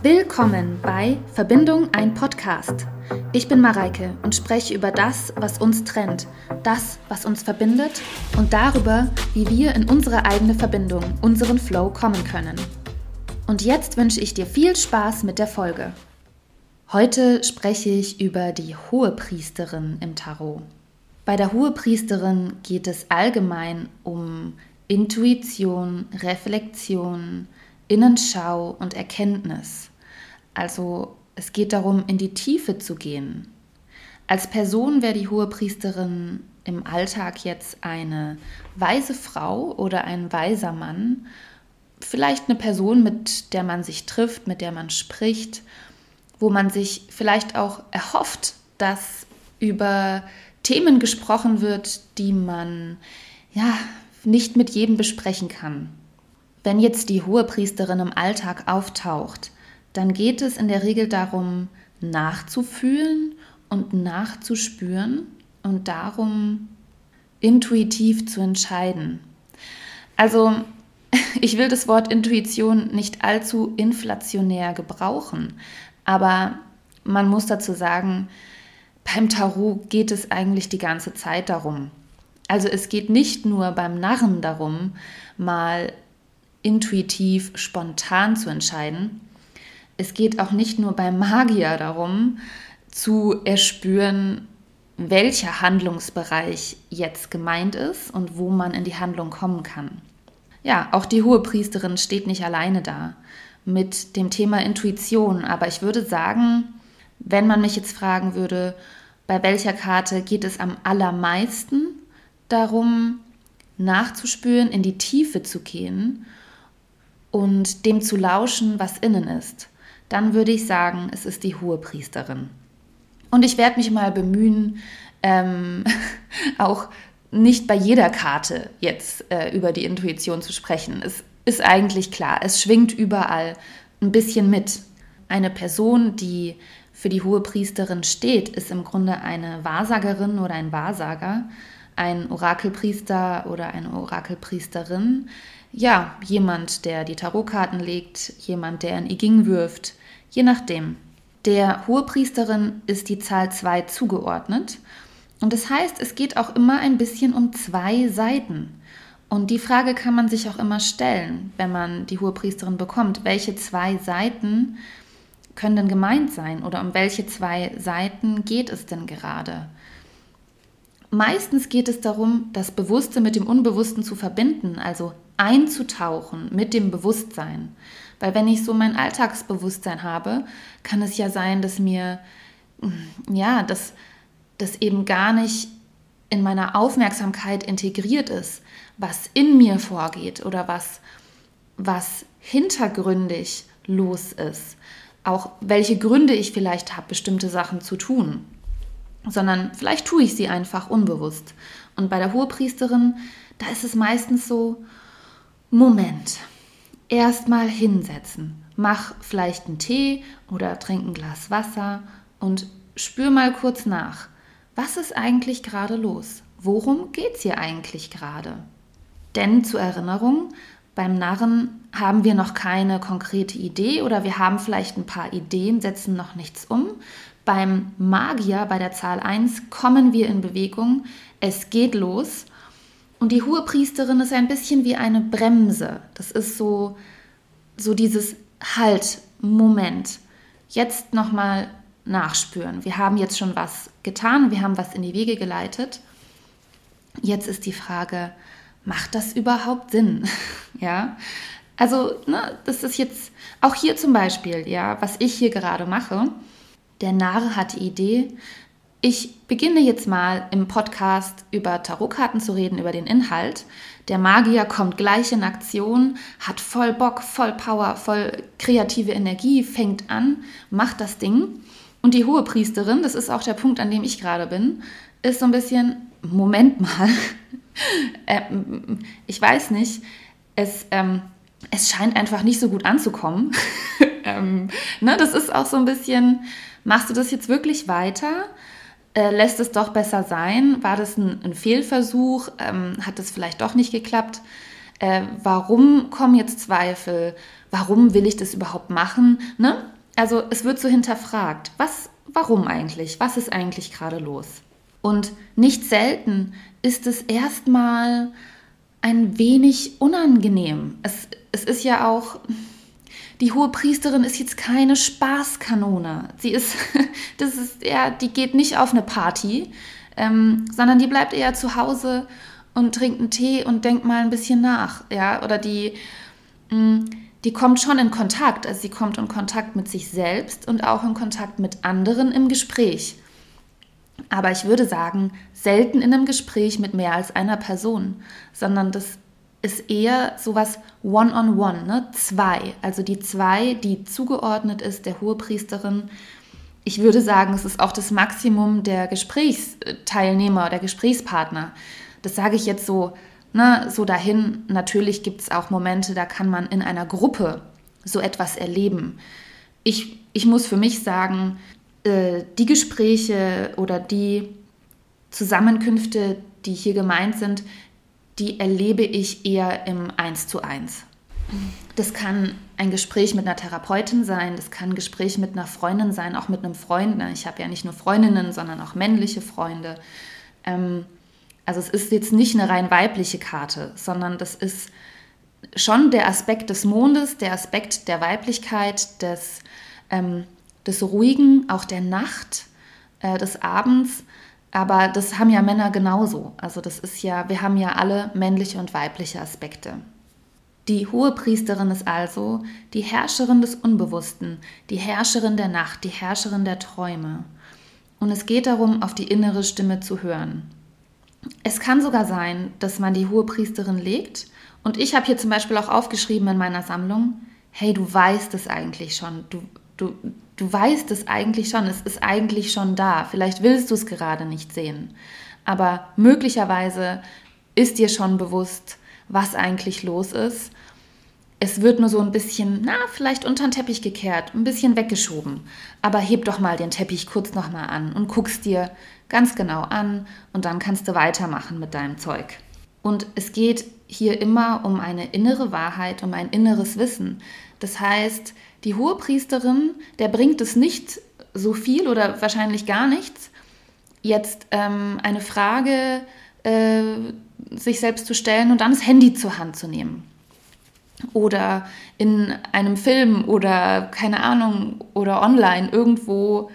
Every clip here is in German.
Willkommen bei Verbindung ein Podcast. Ich bin Mareike und spreche über das, was uns trennt, das, was uns verbindet und darüber, wie wir in unsere eigene Verbindung, unseren Flow kommen können. Und jetzt wünsche ich dir viel Spaß mit der Folge. Heute spreche ich über die Hohepriesterin im Tarot. Bei der Hohepriesterin geht es allgemein um Intuition, Reflexion, Innenschau und Erkenntnis. Also es geht darum, in die Tiefe zu gehen. Als Person wäre die Hohepriesterin im Alltag jetzt eine weise Frau oder ein weiser Mann, vielleicht eine Person, mit der man sich trifft, mit der man spricht, wo man sich vielleicht auch erhofft, dass über Themen gesprochen wird, die man ja nicht mit jedem besprechen kann. Wenn jetzt die Hohepriesterin im Alltag auftaucht, dann geht es in der Regel darum, nachzufühlen und nachzuspüren und darum, intuitiv zu entscheiden. Also, ich will das Wort Intuition nicht allzu inflationär gebrauchen, aber man muss dazu sagen, beim Tarot geht es eigentlich die ganze Zeit darum. Also es geht nicht nur beim Narren darum, mal intuitiv, spontan zu entscheiden. Es geht auch nicht nur beim Magier darum, zu erspüren, welcher Handlungsbereich jetzt gemeint ist und wo man in die Handlung kommen kann. Ja, auch die hohe Priesterin steht nicht alleine da mit dem Thema Intuition, aber ich würde sagen, wenn man mich jetzt fragen würde, bei welcher Karte geht es am allermeisten darum, nachzuspüren, in die Tiefe zu gehen und dem zu lauschen, was innen ist, dann würde ich sagen, es ist die hohe Priesterin. Und ich werde mich mal bemühen, ähm, auch nicht bei jeder Karte jetzt äh, über die Intuition zu sprechen. Es ist eigentlich klar, es schwingt überall ein bisschen mit. Eine Person, die für die hohe Priesterin steht, ist im Grunde eine Wahrsagerin oder ein Wahrsager, ein Orakelpriester oder eine Orakelpriesterin, ja, jemand, der die Tarotkarten legt, jemand, der ein I wirft, je nachdem. Der Hohepriesterin ist die Zahl 2 zugeordnet. Und das heißt, es geht auch immer ein bisschen um zwei Seiten. Und die Frage kann man sich auch immer stellen, wenn man die Hohepriesterin bekommt. Welche zwei Seiten können denn gemeint sein? Oder um welche zwei Seiten geht es denn gerade? Meistens geht es darum, das Bewusste mit dem Unbewussten zu verbinden, also einzutauchen mit dem Bewusstsein. Weil wenn ich so mein Alltagsbewusstsein habe, kann es ja sein, dass mir, mm, ja, dass das eben gar nicht in meiner Aufmerksamkeit integriert ist, was in mir vorgeht oder was, was hintergründig los ist. Auch welche Gründe ich vielleicht habe, bestimmte Sachen zu tun. Sondern vielleicht tue ich sie einfach unbewusst. Und bei der Hohepriesterin, da ist es meistens so, Moment. Erstmal hinsetzen. Mach vielleicht einen Tee oder trink ein Glas Wasser und spür mal kurz nach. Was ist eigentlich gerade los? Worum geht es hier eigentlich gerade? Denn zur Erinnerung, beim Narren haben wir noch keine konkrete Idee oder wir haben vielleicht ein paar Ideen, setzen noch nichts um. Beim Magier, bei der Zahl 1, kommen wir in Bewegung, es geht los und die hohe Priesterin ist ein bisschen wie eine Bremse. Das ist so, so dieses Halt, Moment. Jetzt nochmal nachspüren. Wir haben jetzt schon was getan, wir haben was in die Wege geleitet. Jetzt ist die Frage, macht das überhaupt Sinn? ja, also ne, das ist jetzt auch hier zum Beispiel, ja, was ich hier gerade mache. Der Narr hat die Idee, ich beginne jetzt mal im Podcast über Tarotkarten zu reden, über den Inhalt. Der Magier kommt gleich in Aktion, hat voll Bock, voll Power, voll kreative Energie, fängt an, macht das Ding. Und die hohe Priesterin, das ist auch der Punkt, an dem ich gerade bin, ist so ein bisschen, Moment mal, äh, ich weiß nicht, es, ähm, es scheint einfach nicht so gut anzukommen. ähm, ne, das ist auch so ein bisschen, machst du das jetzt wirklich weiter? Äh, lässt es doch besser sein? War das ein, ein Fehlversuch? Ähm, hat es vielleicht doch nicht geklappt? Äh, warum kommen jetzt Zweifel? Warum will ich das überhaupt machen? Ne? Also es wird so hinterfragt. Was, warum eigentlich? Was ist eigentlich gerade los? Und nicht selten ist es erstmal ein wenig unangenehm. Es, es ist ja auch, die hohe Priesterin ist jetzt keine Spaßkanone. Sie ist, das ist eher, die geht nicht auf eine Party, ähm, sondern die bleibt eher zu Hause und trinkt einen Tee und denkt mal ein bisschen nach, ja, oder die, mh, mm, die kommt schon in Kontakt, also sie kommt in Kontakt mit sich selbst und auch in Kontakt mit anderen im Gespräch. Aber ich würde sagen, selten in einem Gespräch mit mehr als einer Person, sondern das ist eher sowas One-on-One, ne? zwei. Also die zwei, die zugeordnet ist der Hohepriesterin. Ich würde sagen, es ist auch das Maximum der Gesprächsteilnehmer, der Gesprächspartner. Das sage ich jetzt so, ne, so dahin. Natürlich gibt es auch Momente, da kann man in einer Gruppe so etwas erleben. Ich, ich muss für mich sagen, äh, die Gespräche oder die Zusammenkünfte, die hier gemeint sind, die erlebe ich eher im Eins zu eins. Das kann ein Gespräch mit einer Therapeutin sein, das kann ein Gespräch mit einer Freundin sein, auch mit einem Freund. Ich habe ja nicht nur Freundinnen, sondern auch männliche Freunde. Ähm, also es ist jetzt nicht eine rein weibliche Karte, sondern das ist schon der Aspekt des Mondes, der Aspekt der Weiblichkeit, des, ähm, des Ruhigen, auch der Nacht, äh, des Abends. Aber das haben ja Männer genauso. Also das ist ja, wir haben ja alle männliche und weibliche Aspekte. Die hohe Priesterin ist also die Herrscherin des Unbewussten, die Herrscherin der Nacht, die Herrscherin der Träume. Und es geht darum, auf die innere Stimme zu hören. Es kann sogar sein, dass man die hohe Priesterin legt. Und ich habe hier zum Beispiel auch aufgeschrieben in meiner Sammlung, hey, du weißt es eigentlich schon. Du, du, du weißt es eigentlich schon. Es ist eigentlich schon da. Vielleicht willst du es gerade nicht sehen. Aber möglicherweise ist dir schon bewusst, was eigentlich los ist. Es wird nur so ein bisschen, na, vielleicht unter den Teppich gekehrt, ein bisschen weggeschoben. Aber heb doch mal den Teppich kurz nochmal an und guckst dir ganz genau an und dann kannst du weitermachen mit deinem Zeug. Und es geht hier immer um eine innere Wahrheit, um ein inneres Wissen. Das heißt, die Hohepriesterin, der bringt es nicht so viel oder wahrscheinlich gar nichts, jetzt ähm, eine Frage äh, sich selbst zu stellen und dann das Handy zur Hand zu nehmen. Oder in einem Film oder keine Ahnung oder online irgendwo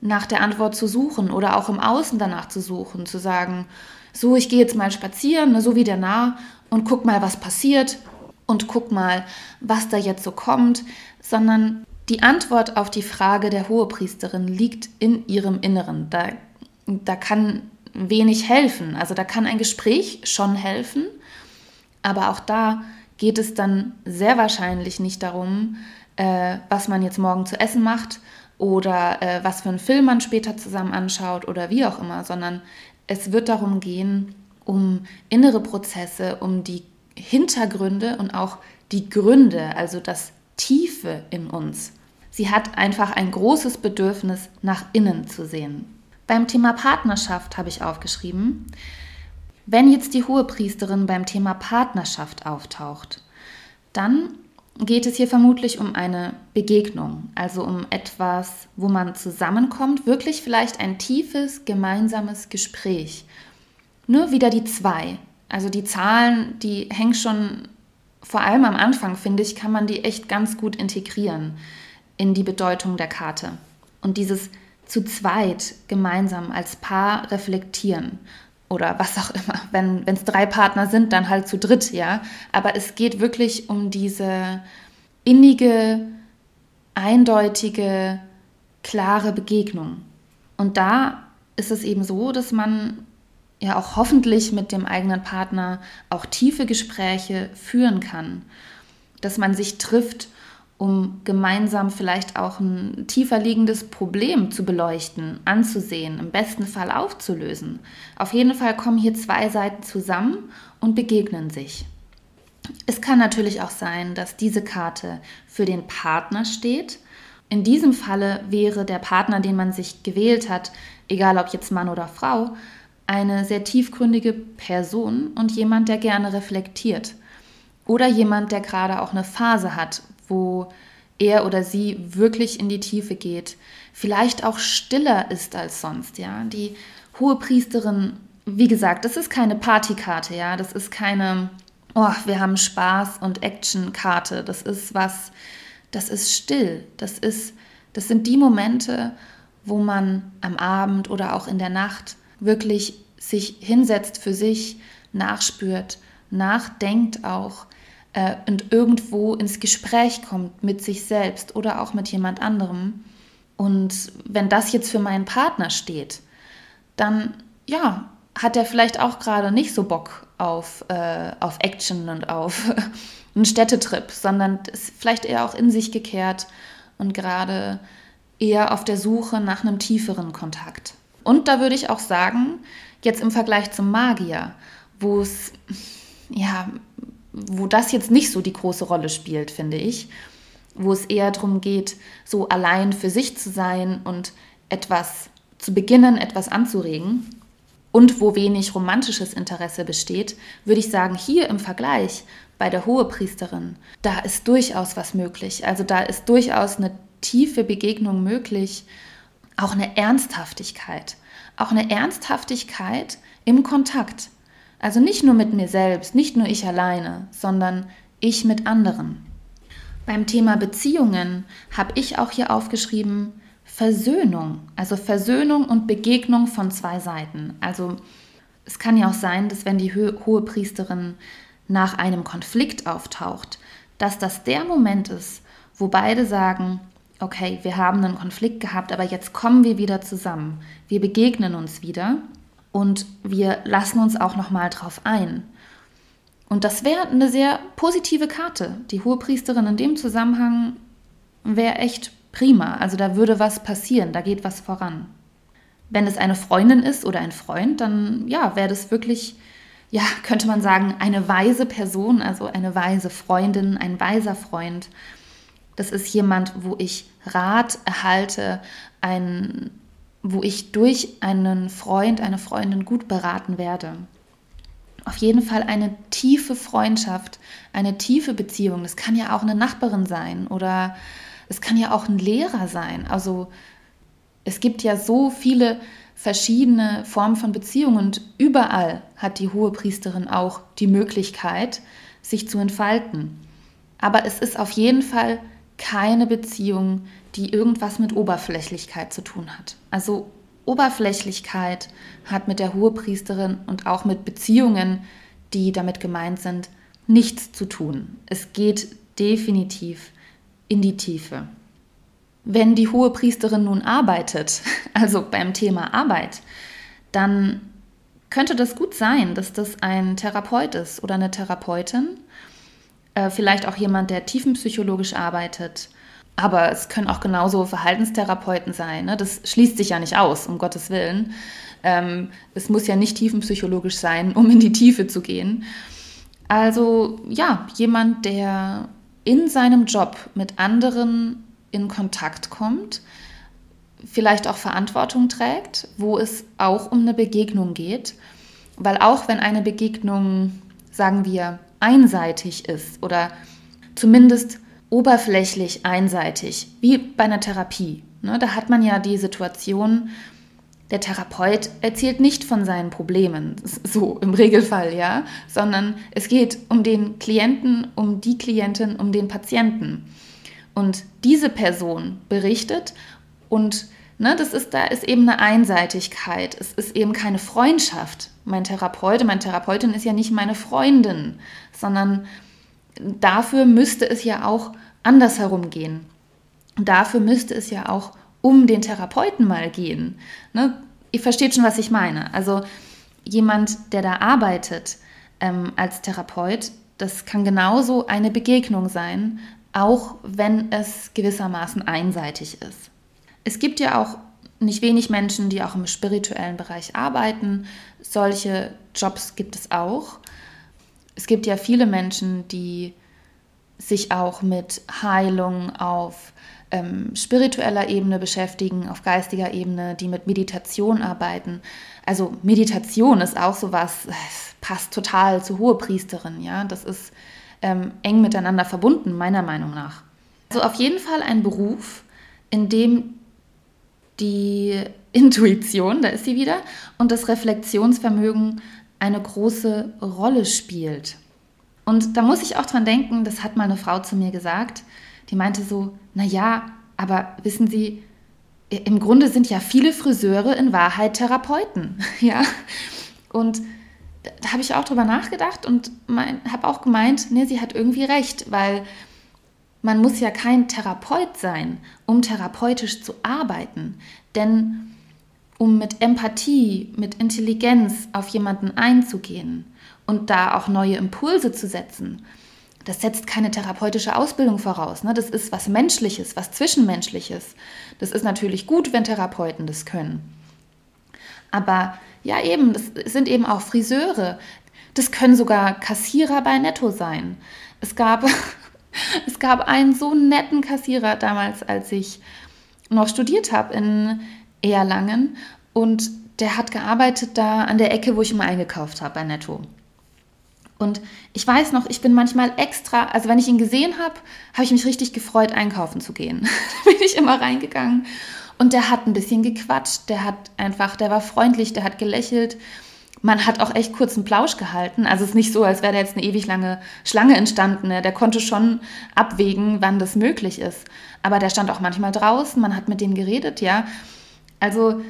nach der Antwort zu suchen oder auch im Außen danach zu suchen, zu sagen, so, ich gehe jetzt mal spazieren, ne, so wie der Nah, und guck mal, was passiert und guck mal, was da jetzt so kommt, sondern die Antwort auf die Frage der Hohepriesterin liegt in ihrem Inneren. Da, da kann wenig helfen. Also da kann ein Gespräch schon helfen, aber auch da geht es dann sehr wahrscheinlich nicht darum, äh, was man jetzt morgen zu essen macht oder äh, was für einen Film man später zusammen anschaut oder wie auch immer, sondern es wird darum gehen, um innere Prozesse, um die Hintergründe und auch die Gründe, also das Tiefe in uns. Sie hat einfach ein großes Bedürfnis, nach innen zu sehen. Beim Thema Partnerschaft habe ich aufgeschrieben, wenn jetzt die Hohepriesterin beim Thema Partnerschaft auftaucht, dann geht es hier vermutlich um eine Begegnung, also um etwas, wo man zusammenkommt, wirklich vielleicht ein tiefes gemeinsames Gespräch. Nur wieder die zwei. Also die Zahlen, die hängen schon vor allem am Anfang, finde ich, kann man die echt ganz gut integrieren in die Bedeutung der Karte. Und dieses zu zweit gemeinsam als Paar reflektieren oder was auch immer. Wenn es drei Partner sind, dann halt zu dritt, ja. Aber es geht wirklich um diese innige, eindeutige, klare Begegnung. Und da ist es eben so, dass man ja auch hoffentlich mit dem eigenen Partner auch tiefe Gespräche führen kann, dass man sich trifft um gemeinsam vielleicht auch ein tiefer liegendes Problem zu beleuchten, anzusehen, im besten Fall aufzulösen. Auf jeden Fall kommen hier zwei Seiten zusammen und begegnen sich. Es kann natürlich auch sein, dass diese Karte für den Partner steht. In diesem Falle wäre der Partner, den man sich gewählt hat, egal ob jetzt Mann oder Frau, eine sehr tiefgründige Person und jemand, der gerne reflektiert. Oder jemand, der gerade auch eine Phase hat, wo er oder sie wirklich in die Tiefe geht, vielleicht auch stiller ist als sonst, ja. Die hohe Priesterin, wie gesagt, das ist keine Partykarte, ja, das ist keine, oh, wir haben Spaß und Action-Karte, das ist was, das ist still, das ist, das sind die Momente, wo man am Abend oder auch in der Nacht wirklich sich hinsetzt für sich, nachspürt, nachdenkt auch äh, und irgendwo ins Gespräch kommt mit sich selbst oder auch mit jemand anderem. Und wenn das jetzt für meinen Partner steht, dann ja, hat er vielleicht auch gerade nicht so Bock auf, äh, auf Action und auf einen Städtetrip, sondern ist vielleicht eher auch in sich gekehrt und gerade eher auf der Suche nach einem tieferen Kontakt. Und da würde ich auch sagen, jetzt im Vergleich zum Magier, wo es ja wo das jetzt nicht so die große Rolle spielt, finde ich, wo es eher darum geht, so allein für sich zu sein und etwas zu beginnen, etwas anzuregen und wo wenig romantisches Interesse besteht, würde ich sagen, hier im Vergleich bei der Hohepriesterin, da ist durchaus was möglich. Also da ist durchaus eine tiefe Begegnung möglich, auch eine Ernsthaftigkeit, auch eine Ernsthaftigkeit im Kontakt. Also nicht nur mit mir selbst, nicht nur ich alleine, sondern ich mit anderen. Beim Thema Beziehungen habe ich auch hier aufgeschrieben Versöhnung, also Versöhnung und Begegnung von zwei Seiten. Also es kann ja auch sein, dass wenn die hohe Priesterin nach einem Konflikt auftaucht, dass das der Moment ist, wo beide sagen, okay, wir haben einen Konflikt gehabt, aber jetzt kommen wir wieder zusammen. Wir begegnen uns wieder und wir lassen uns auch noch mal drauf ein. Und das wäre eine sehr positive Karte. Die Hohepriesterin in dem Zusammenhang wäre echt prima. Also da würde was passieren, da geht was voran. Wenn es eine Freundin ist oder ein Freund, dann ja, wäre das wirklich, ja, könnte man sagen, eine weise Person, also eine weise Freundin, ein weiser Freund. Das ist jemand, wo ich Rat erhalte, ein wo ich durch einen Freund, eine Freundin gut beraten werde. Auf jeden Fall eine tiefe Freundschaft, eine tiefe Beziehung. Das kann ja auch eine Nachbarin sein oder es kann ja auch ein Lehrer sein. Also es gibt ja so viele verschiedene Formen von Beziehungen und überall hat die hohe Priesterin auch die Möglichkeit, sich zu entfalten. Aber es ist auf jeden Fall keine Beziehung, die irgendwas mit Oberflächlichkeit zu tun hat. Also Oberflächlichkeit hat mit der Hohepriesterin und auch mit Beziehungen, die damit gemeint sind, nichts zu tun. Es geht definitiv in die Tiefe. Wenn die Hohepriesterin nun arbeitet, also beim Thema Arbeit, dann könnte das gut sein, dass das ein Therapeut ist oder eine Therapeutin, äh, vielleicht auch jemand, der tiefenpsychologisch arbeitet aber es können auch genauso Verhaltenstherapeuten sein. Ne? Das schließt sich ja nicht aus, um Gottes Willen. Ähm, es muss ja nicht tiefenpsychologisch sein, um in die Tiefe zu gehen. Also ja, jemand, der in seinem Job mit anderen in Kontakt kommt, vielleicht auch Verantwortung trägt, wo es auch um eine Begegnung geht. Weil auch wenn eine Begegnung, sagen wir, einseitig ist oder zumindest oberflächlich einseitig, wie bei einer Therapie. Ne, da hat man ja die Situation, der Therapeut erzählt nicht von seinen Problemen, so im Regelfall, ja, sondern es geht um den Klienten, um die Klientin, um den Patienten. Und diese Person berichtet und ne, das ist, da ist eben eine Einseitigkeit. Es ist eben keine Freundschaft. Mein Therapeut, meine Therapeutin ist ja nicht meine Freundin, sondern dafür müsste es ja auch andersherum gehen. Dafür müsste es ja auch um den Therapeuten mal gehen. Ne? Ihr versteht schon, was ich meine. Also jemand, der da arbeitet ähm, als Therapeut, das kann genauso eine Begegnung sein, auch wenn es gewissermaßen einseitig ist. Es gibt ja auch nicht wenig Menschen, die auch im spirituellen Bereich arbeiten. Solche Jobs gibt es auch. Es gibt ja viele Menschen, die sich auch mit Heilung auf ähm, spiritueller Ebene beschäftigen, auf geistiger Ebene, die mit Meditation arbeiten. Also Meditation ist auch sowas, passt total zur Hohepriesterin, ja. Das ist ähm, eng miteinander verbunden, meiner Meinung nach. Also auf jeden Fall ein Beruf, in dem die Intuition, da ist sie wieder, und das Reflexionsvermögen eine große Rolle spielt. Und da muss ich auch dran denken, das hat mal eine Frau zu mir gesagt, die meinte so, na ja, aber wissen Sie, im Grunde sind ja viele Friseure in Wahrheit Therapeuten, ja. Und da habe ich auch drüber nachgedacht und habe auch gemeint, nee, sie hat irgendwie recht, weil man muss ja kein Therapeut sein, um therapeutisch zu arbeiten. Denn um mit Empathie, mit Intelligenz auf jemanden einzugehen und da auch neue Impulse zu setzen, das setzt keine therapeutische Ausbildung voraus. Ne? Das ist was Menschliches, was Zwischenmenschliches. Das ist natürlich gut, wenn Therapeuten das können. Aber ja, eben, das sind eben auch Friseure. Das können sogar Kassierer bei Netto sein. Es gab, es gab einen so netten Kassierer damals, als ich noch studiert habe in Erlangen. Und der hat gearbeitet da an der Ecke, wo ich immer eingekauft habe bei Netto. Und ich weiß noch, ich bin manchmal extra, also wenn ich ihn gesehen habe, habe ich mich richtig gefreut, einkaufen zu gehen. da bin ich immer reingegangen und der hat ein bisschen gequatscht, der hat einfach, der war freundlich, der hat gelächelt. Man hat auch echt kurz einen Plausch gehalten. Also es ist nicht so, als wäre da jetzt eine ewig lange Schlange entstanden. Ne? Der konnte schon abwägen, wann das möglich ist. Aber der stand auch manchmal draußen, man hat mit dem geredet, ja. Also,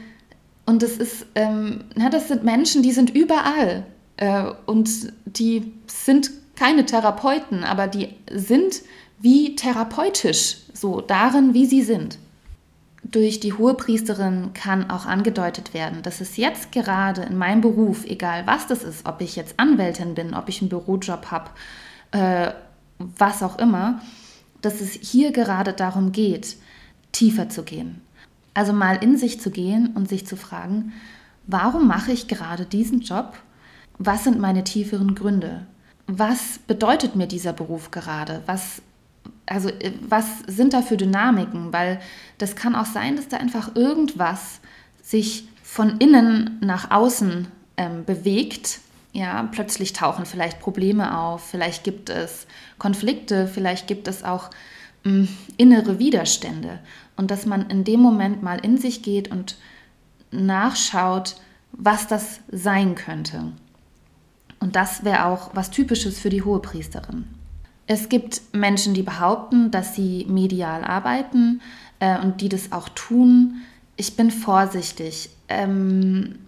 und das ist, ähm, na, das sind Menschen, die sind überall. Äh, und die sind keine Therapeuten, aber die sind wie therapeutisch, so darin, wie sie sind durch die Hohepriesterin kann auch angedeutet werden, dass es jetzt gerade in meinem Beruf, egal was das ist, ob ich jetzt Anwältin bin, ob ich einen Bürojob habe, äh, was auch immer, dass es hier gerade darum geht, tiefer zu gehen. Also mal in sich zu gehen und sich zu fragen, warum mache ich gerade diesen Job? Was sind meine tieferen Gründe? Was bedeutet mir dieser Beruf gerade? Was also äh, was sind da für Dynamiken? Weil das kann auch sein, dass da einfach irgendwas sich von innen nach außen ähm, bewegt. Ja, plötzlich tauchen vielleicht Probleme auf, vielleicht gibt es Konflikte, vielleicht gibt es auch ähm, innere Widerstände. Und dass man in dem Moment mal in sich geht und nachschaut, was das sein könnte. Und das wäre auch was Typisches für die Hohepriesterin. Es gibt Menschen, die behaupten, dass sie medial arbeiten äh, und die das auch tun. Ich bin vorsichtig, ähm,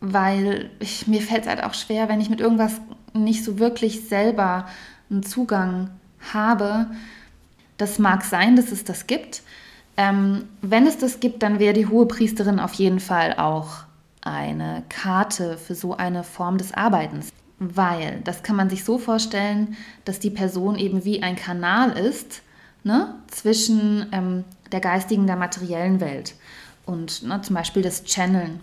weil ich, mir fällt es halt auch schwer, wenn ich mit irgendwas nicht so wirklich selber einen Zugang habe. Das mag sein, dass es das gibt. Ähm, wenn es das gibt, dann wäre die hohe Priesterin auf jeden Fall auch eine Karte für so eine Form des Arbeitens weil das kann man sich so vorstellen, dass die Person eben wie ein Kanal ist ne, zwischen ähm, der geistigen, der materiellen Welt und ne, zum Beispiel das Channeln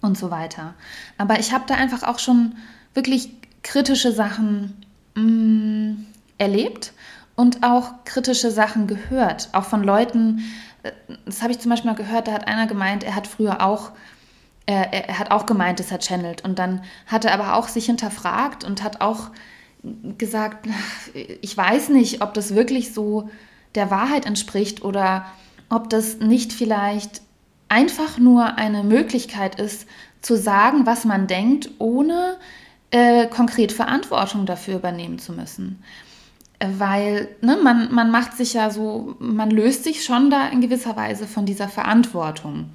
und so weiter. Aber ich habe da einfach auch schon wirklich kritische Sachen mh, mm, erlebt und auch kritische Sachen gehört, auch von Leuten. Äh, das habe ich zum Beispiel mal gehört, da hat einer gemeint, er hat früher auch er, er, hat auch gemeint, dass er channelt. Und dann hat er aber auch sich hinterfragt und hat auch gesagt, ich weiß nicht, ob das wirklich so der Wahrheit entspricht oder ob das nicht vielleicht einfach nur eine Möglichkeit ist, zu sagen, was man denkt, ohne äh, konkret Verantwortung dafür übernehmen zu müssen. Weil ne, man, man macht sich ja so, man löst sich schon da in gewisser Weise von dieser Verantwortung.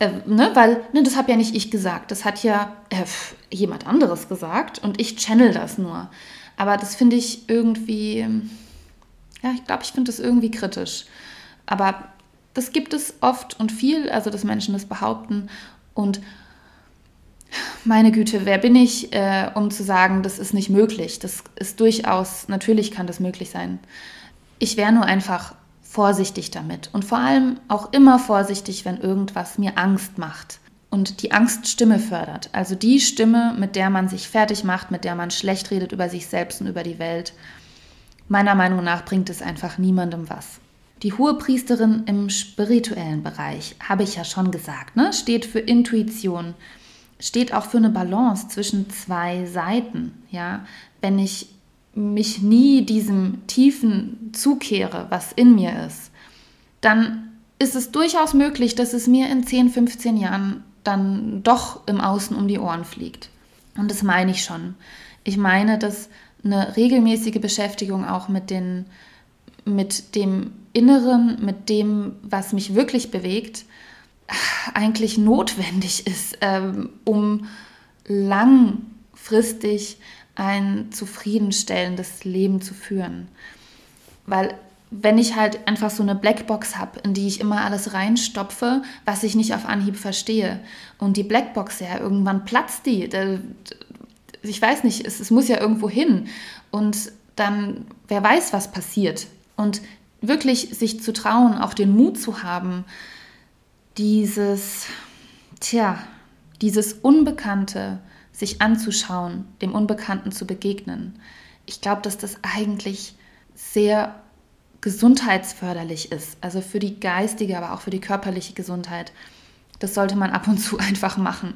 Äh, ne, weil ne, das habe ja nicht ich gesagt, das hat ja äh, jemand anderes gesagt und ich channel das nur. Aber das finde ich irgendwie, ja, ich glaube, ich finde das irgendwie kritisch. Aber das gibt es oft und viel, also dass Menschen das behaupten. Und meine Güte, wer bin ich, äh, um zu sagen, das ist nicht möglich? Das ist durchaus, natürlich kann das möglich sein. Ich wäre nur einfach vorsichtig damit und vor allem auch immer vorsichtig, wenn irgendwas mir Angst macht und die Angststimme fördert. Also die Stimme, mit der man sich fertig macht, mit der man schlecht redet über sich selbst und über die Welt. Meiner Meinung nach bringt es einfach niemandem was. Die hohe Priesterin im spirituellen Bereich, habe ich ja schon gesagt, ne? steht für Intuition, steht auch für eine Balance zwischen zwei Seiten. Ja? Wenn ich mich nie diesem Tiefen zukehre, was in mir ist, dann ist es durchaus möglich, dass es mir in 10, 15 Jahren dann doch im Außen um die Ohren fliegt. Und das meine ich schon. Ich meine, dass eine regelmäßige Beschäftigung auch mit, den, mit dem Inneren, mit dem, was mich wirklich bewegt, eigentlich notwendig ist, ähm, um langfristig ein zufriedenstellendes Leben zu führen. Weil wenn ich halt einfach so eine Blackbox habe, in die ich immer alles reinstopfe, was ich nicht auf Anhieb verstehe. Und die Blackbox, ja, irgendwann platzt die. Ich weiß nicht, es, es muss ja irgendwo hin. Und dann, wer weiß, was passiert. Und wirklich sich zu trauen, auch den Mut zu haben, dieses, tja, dieses Unbekannte sich anzuschauen, dem Unbekannten zu begegnen. Ich glaube, dass das eigentlich sehr gesundheitsförderlich ist, also für die geistige, aber auch für die körperliche Gesundheit. Das sollte man ab und zu einfach machen.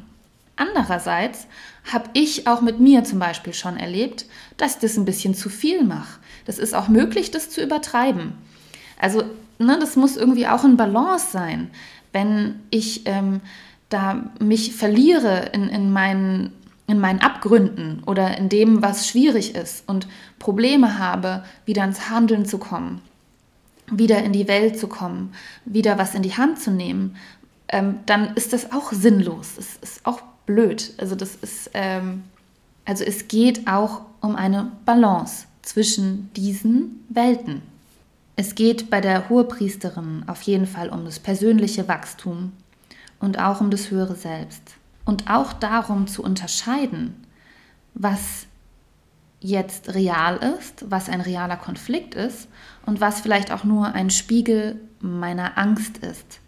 Andererseits habe ich auch mit mir zum Beispiel schon erlebt, dass ich das ein bisschen zu viel mache. Das ist auch möglich, das zu übertreiben. Also ne, das muss irgendwie auch in Balance sein. Wenn ich ähm, da mich verliere in, in meinen in meinen Abgründen oder in dem, was schwierig ist und Probleme habe, wieder ins Handeln zu kommen, wieder in die Welt zu kommen, wieder was in die Hand zu nehmen, ähm, dann ist das auch sinnlos. Es ist auch blöd. Also das ist, ähm, also es geht auch um eine Balance zwischen diesen Welten. Es geht bei der Hohepriesterin auf jeden Fall um das persönliche Wachstum und auch um das höhere Selbst. Und auch darum zu unterscheiden, was jetzt real ist, was ein realer Konflikt ist und was vielleicht auch nur ein Spiegel meiner Angst ist.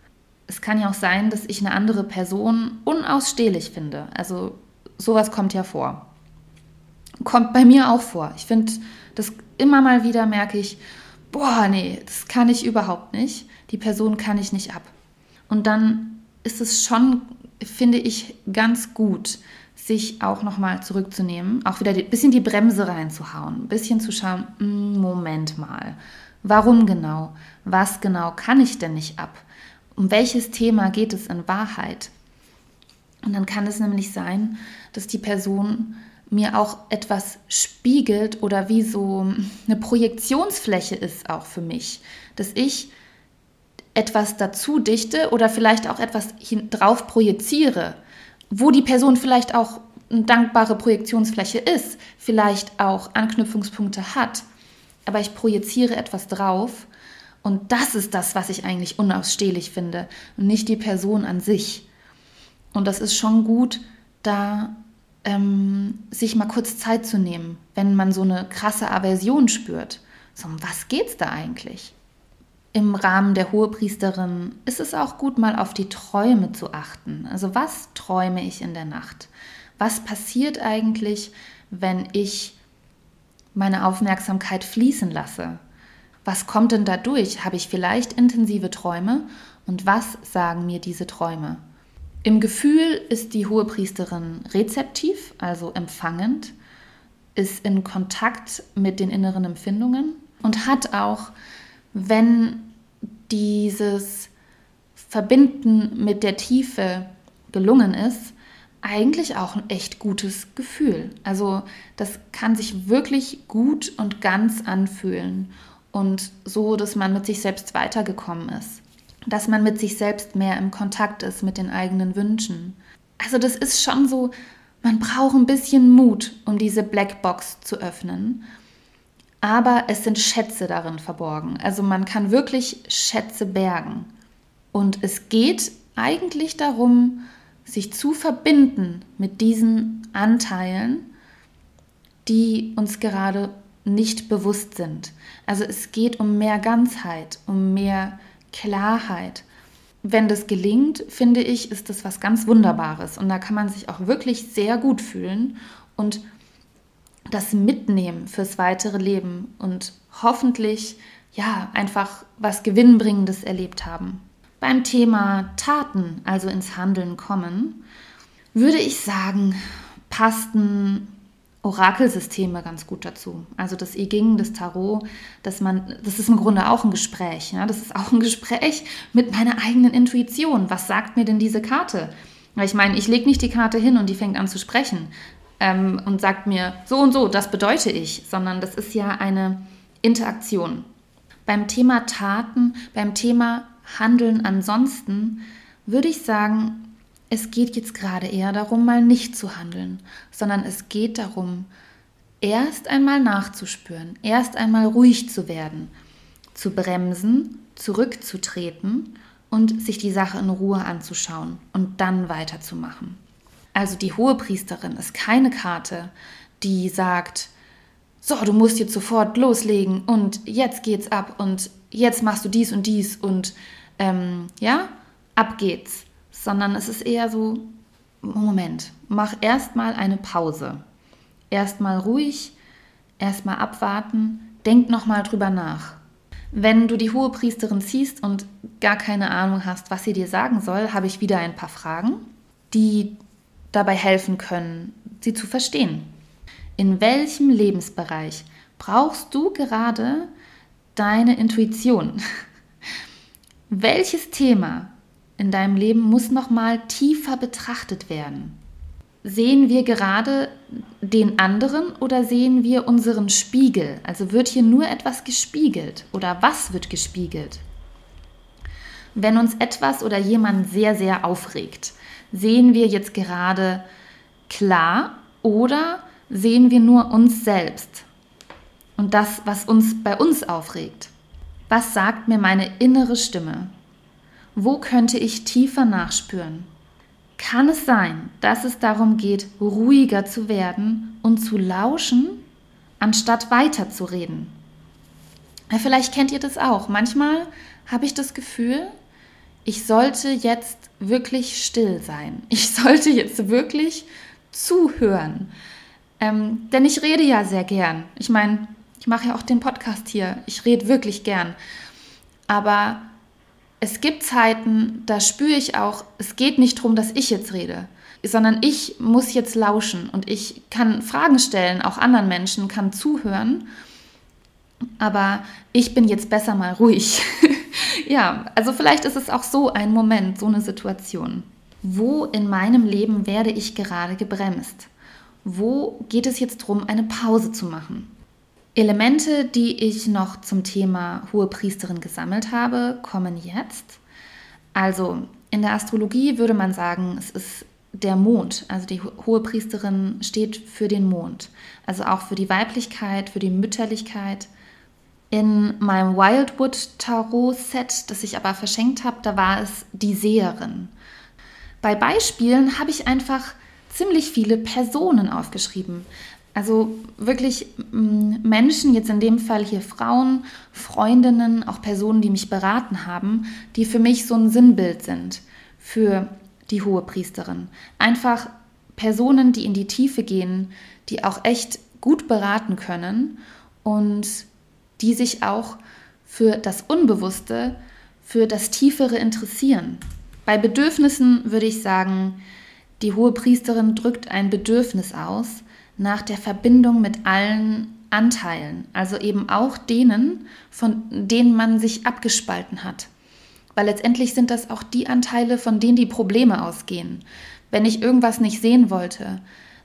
Es kann ja auch sein, dass ich eine andere Person unausstehlich finde. Also sowas kommt ja vor. Kommt bei mir auch vor. Ich finde, das immer mal wieder merke ich, boah, nee, das kann ich überhaupt nicht. Die Person kann ich nicht ab. Und dann ist es schon, finde ich, ganz gut, sich auch nochmal zurückzunehmen, auch wieder ein bisschen die Bremse reinzuhauen, ein bisschen zu schauen, hm, Moment mal, warum genau, was genau kann ich denn nicht ab, um welches Thema geht es in Wahrheit. Und dann kann es nämlich sein, dass die Person mir auch etwas spiegelt oder wie so eine Projektionsfläche ist auch für mich, dass ich etwas dazu dichte oder vielleicht auch etwas drauf projiziere, wo die Person vielleicht auch eine dankbare Projektionsfläche ist, vielleicht auch Anknüpfungspunkte hat, aber ich projiziere etwas drauf und das ist das, was ich eigentlich unausstehlich finde und nicht die Person an sich. Und das ist schon gut, da ähm, sich mal kurz Zeit zu nehmen, wenn man so eine krasse Aversion spürt. So, um was geht's da eigentlich? Im Rahmen der Hohepriesterin ist es auch gut, mal auf die Träume zu achten. Also was träume ich in der Nacht? Was passiert eigentlich, wenn ich meine Aufmerksamkeit fließen lasse? Was kommt denn dadurch? Habe ich vielleicht intensive Träume? Und was sagen mir diese Träume? Im Gefühl ist die Hohepriesterin rezeptiv, also empfangend, ist in Kontakt mit den inneren Empfindungen und hat auch, wenn dieses Verbinden mit der Tiefe gelungen ist, eigentlich auch ein echt gutes Gefühl. Also das kann sich wirklich gut und ganz anfühlen und so, dass man mit sich selbst weitergekommen ist dass man mit sich selbst mehr im Kontakt ist mit den eigenen Wünschen. Also das ist schon so, man braucht ein bisschen Mut, um diese Blackbox zu öffnen. Aber es sind Schätze darin verborgen. Also man kann wirklich Schätze bergen. Und es geht eigentlich darum, sich zu verbinden mit diesen Anteilen, die uns gerade nicht bewusst sind. Also es geht um mehr Ganzheit, um mehr Klarheit. Wenn das gelingt, finde ich, ist das was ganz Wunderbares und da kann man sich auch wirklich sehr gut fühlen und das mitnehmen fürs weitere Leben und hoffentlich ja einfach was Gewinnbringendes erlebt haben. Beim Thema Taten, also ins Handeln kommen, würde ich sagen, passten Orakelsysteme ganz gut dazu. Also das I Ging, das Tarot, dass man, das ist im Grunde auch ein Gespräch. Ja? Das ist auch ein Gespräch mit meiner eigenen Intuition. Was sagt mir denn diese Karte? Ich meine, ich lege nicht die Karte hin und die fängt an zu sprechen ähm, und sagt mir so und so, das bedeute ich, sondern das ist ja eine Interaktion. Beim Thema Taten, beim Thema Handeln ansonsten würde ich sagen, es geht jetzt gerade eher darum, mal nicht zu handeln, sondern es geht darum, erst einmal nachzuspüren, erst einmal ruhig zu werden, zu bremsen, zurückzutreten und sich die Sache in Ruhe anzuschauen und dann weiterzumachen. Also die Hohepriesterin ist keine Karte, die sagt, so, du musst jetzt sofort loslegen und jetzt geht's ab und jetzt machst du dies und dies und ähm, ja, ab geht's sondern es ist eher so, Moment, mach erstmal eine Pause. Erstmal ruhig, erstmal abwarten, denk nochmal drüber nach. Wenn du die hohe Priesterin ziehst und gar keine Ahnung hast, was sie dir sagen soll, habe ich wieder ein paar Fragen, die dabei helfen können, sie zu verstehen. In welchem Lebensbereich brauchst du gerade deine Intuition? Welches Thema in deinem Leben muss noch mal tiefer betrachtet werden. Sehen wir gerade den anderen oder sehen wir unseren Spiegel? Also wird hier nur etwas gespiegelt oder was wird gespiegelt? Wenn uns etwas oder jemand sehr, sehr aufregt, sehen wir jetzt gerade klar oder sehen wir nur uns selbst und das, was uns bei uns aufregt? Was sagt mir meine innere Stimme? Wo könnte ich tiefer nachspüren? Kann es sein, dass es darum geht, ruhiger zu werden und zu lauschen, anstatt weiterzureden? Ja, vielleicht kennt ihr das auch. Manchmal habe ich das Gefühl, ich sollte jetzt wirklich still sein. Ich sollte jetzt wirklich zuhören. Ähm, denn ich rede ja sehr gern. Ich meine, ich mache ja auch den Podcast hier. Ich rede wirklich gern. Aber es gibt Zeiten, da spüre ich auch, es geht nicht darum, dass ich jetzt rede, sondern ich muss jetzt lauschen und ich kann Fragen stellen, auch anderen Menschen, kann zuhören, aber ich bin jetzt besser mal ruhig. ja, also vielleicht ist es auch so ein Moment, so eine Situation. Wo in meinem Leben werde ich gerade gebremst? Wo geht es jetzt darum, eine Pause zu machen? Elemente, die ich noch zum Thema hohe Priesterin gesammelt habe, kommen jetzt. Also in der Astrologie würde man sagen, es ist der Mond. Also die hohe Priesterin steht für den Mond. Also auch für die Weiblichkeit, für die Mütterlichkeit. In meinem Wildwood Tarot Set, das ich aber verschenkt habe, da war es die Seherin. Bei Beispielen habe ich einfach ziemlich viele Personen aufgeschrieben. Also wirklich mm, Menschen, jetzt in dem Fall hier Frauen, Freundinnen, auch Personen, die mich beraten haben, die für mich so ein Sinnbild sind für die hohe Priesterin. Einfach Personen, die in die Tiefe gehen, die auch echt gut beraten können und die sich auch für das Unbewusste, für das Tiefere interessieren. Bei Bedürfnissen würde ich sagen, die hohe Priesterin drückt ein Bedürfnis aus, nach der Verbindung mit allen Anteilen, also eben auch denen, von denen man sich abgespalten hat. Weil letztendlich sind das auch die Anteile, von denen die Probleme ausgehen. Wenn ich irgendwas nicht sehen wollte,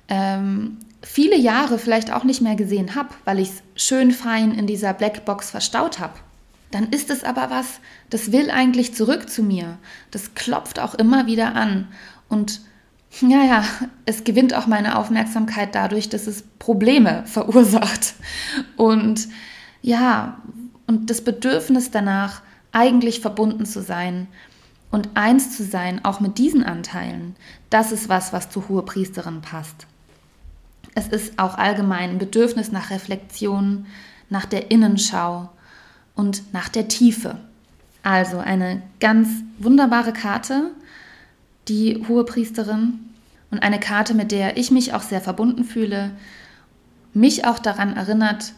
ähm, viele Jahre vielleicht auch nicht mehr gesehen habe, weil ich es schön fein in dieser Blackbox verstaut habe, dann ist es aber was, das will eigentlich zurück zu mir. Das klopft auch immer wieder an. Und ja, ja, es gewinnt auch meine Aufmerksamkeit dadurch, dass es Probleme verursacht. Und ja, und das Bedürfnis danach, eigentlich verbunden zu sein und eins zu sein, auch mit diesen Anteilen, das ist was, was zur hohe Priesterin passt. Es ist auch allgemein ein Bedürfnis nach Reflexion, nach der Innenschau und nach der Tiefe. Also eine ganz wunderbare Karte, die hohe Priesterin und eine Karte, mit der ich mich auch sehr verbunden fühle, mich auch daran erinnert,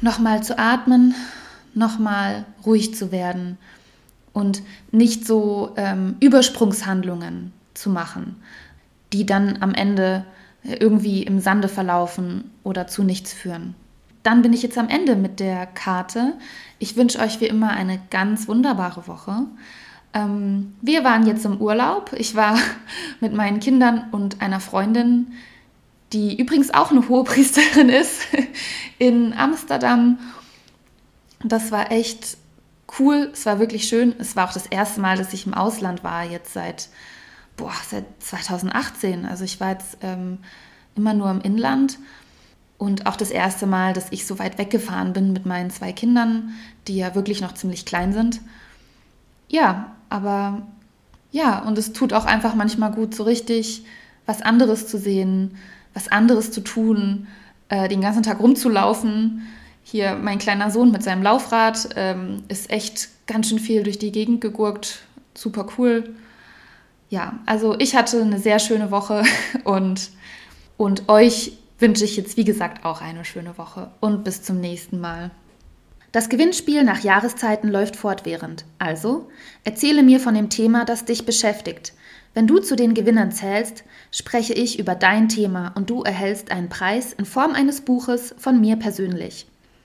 nochmal zu atmen, nochmal ruhig zu werden und nicht so ähm, Übersprungshandlungen zu machen, die dann am Ende irgendwie im Sande verlaufen oder zu nichts führen. Dann bin ich jetzt am Ende mit der Karte. Ich wünsche euch wie immer eine ganz wunderbare Woche. Ähm, wir waren jetzt im Urlaub. Ich war mit meinen Kindern und einer Freundin, die übrigens auch eine Hohepriesterin ist, in Amsterdam. Das war echt cool. Es war wirklich schön. Es war auch das erste Mal, dass ich im Ausland war, jetzt seit, boah, seit 2018. Also ich war jetzt ähm, immer nur im Inland. Und auch das erste Mal, dass ich so weit weggefahren bin mit meinen zwei Kindern, die ja wirklich noch ziemlich klein sind. Ja, aber ja, und es tut auch einfach manchmal gut, so richtig was anderes zu sehen, was anderes zu tun, äh, den ganzen Tag rumzulaufen. Hier mein kleiner Sohn mit seinem Laufrad ähm, ist echt ganz schön viel durch die Gegend gegurkt. Super cool. Ja, also ich hatte eine sehr schöne Woche und, und euch wünsche ich jetzt, wie gesagt, auch eine schöne Woche und bis zum nächsten Mal. Das Gewinnspiel nach Jahreszeiten läuft fortwährend. Also, erzähle mir von dem Thema, das dich beschäftigt. Wenn du zu den Gewinnern zählst, spreche ich über dein Thema und du erhältst einen Preis in Form eines Buches von mir persönlich.